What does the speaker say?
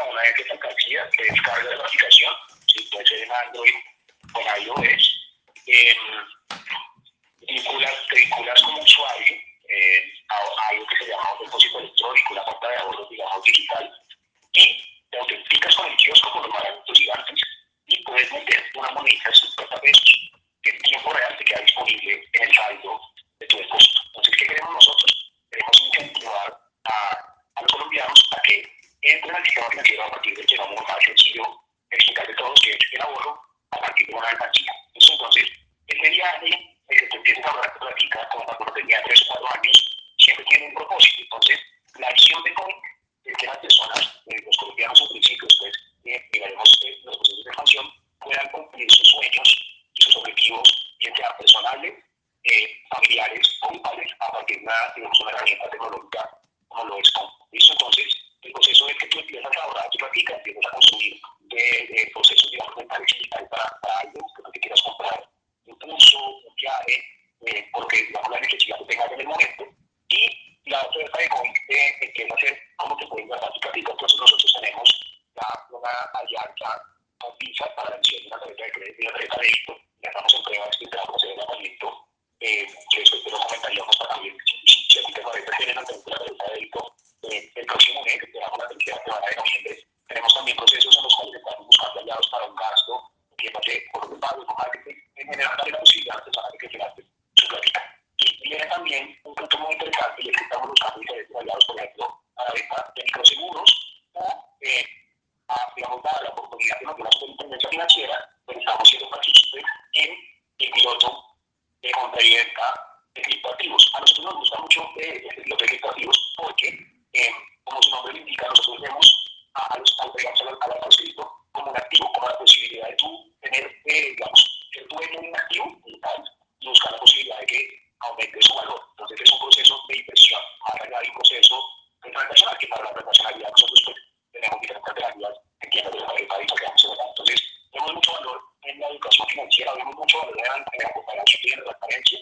a una de cartilla que descarga la aplicación, si puede ser en Android o iOS. Vinculas, te vinculas como usuario eh, a, a, algo que se llama un depósito electrónico, una cuenta de ahorro, digital, y te autenticas con el kiosco por los maranitos gigantes y puedes meter una moneda de 50 pesos que en tiempo real te queda disponible en el saldo de tu depósito. Entran al sistema financiero a partir del que vamos más sencillo explicarle a todos que es el ahorro a partir de una alcancía. Entonces, este viaje, desde que empiezas a ahorrar platica, como cuando tenía 3 o 4 años, siempre tiene un propósito. Entonces, la visión de COIN es que las personas, eh, los colombianos en principio, pues, eh, digamos, eh, los procesos de expansión, puedan cumplir sus sueños y sus objetivos, bien sean personales, familiares o grupales, a partir de una, digamos, una herramienta tecnológica como lo es COIN. Entonces, el proceso es que tú empiezas empiezas a construir de, de procesos, mentales digitales para, para algo que quieras comprar, un viaje, eh, porque, digamos, la necesidad que tengas en el momento, y la oferta de COIN eh, empieza a ser cómo te gastar tu platica. Entonces, nosotros tenemos ya una alianza con para la emisión de una tarjeta de crédito una tarjeta de débito, ya estamos en pruebas que esperamos hacer el eh, que después te lo comentaríamos para también, si, si, si a ti te parece, tienen la tarjeta de débito eh, el próximo mes, que esperamos la tercera semana de noviembre, tenemos también procesos en los cuales estamos buscando aliados para un gasto, entiéndase, por un pago, por marketing, en general darle la posibilidad a las personas de que se gasten su platica. Y viene también un punto muy interesante y es que estamos buscando diferentes aliados, por ejemplo, a la venta de microseguros o, eh, a, digamos, la oportunidad que nos dé la superintendencia financiera, pues estamos siendo partícipes en el piloto de compra y venta de criptoactivos. A nosotros nos gusta mucho eh, este piloto de criptoactivos porque, eh, como su nombre lo indica, nosotros vemos a, los, a, digamos, a, a, a los cripto como un activo, como la posibilidad de tú tener, eh, digamos, ser dueño de un activo digital y buscar la posibilidad de que aumente su valor. Entonces es un proceso de inversión, más allá proceso de transaccional, que para la transaccionalidad nosotros pues, tenemos diferentes alternativas en tiempo de país que vamos Entonces, vemos mucho valor en la educación financiera, vemos mucho valor en la acompañamiento y en la transparencia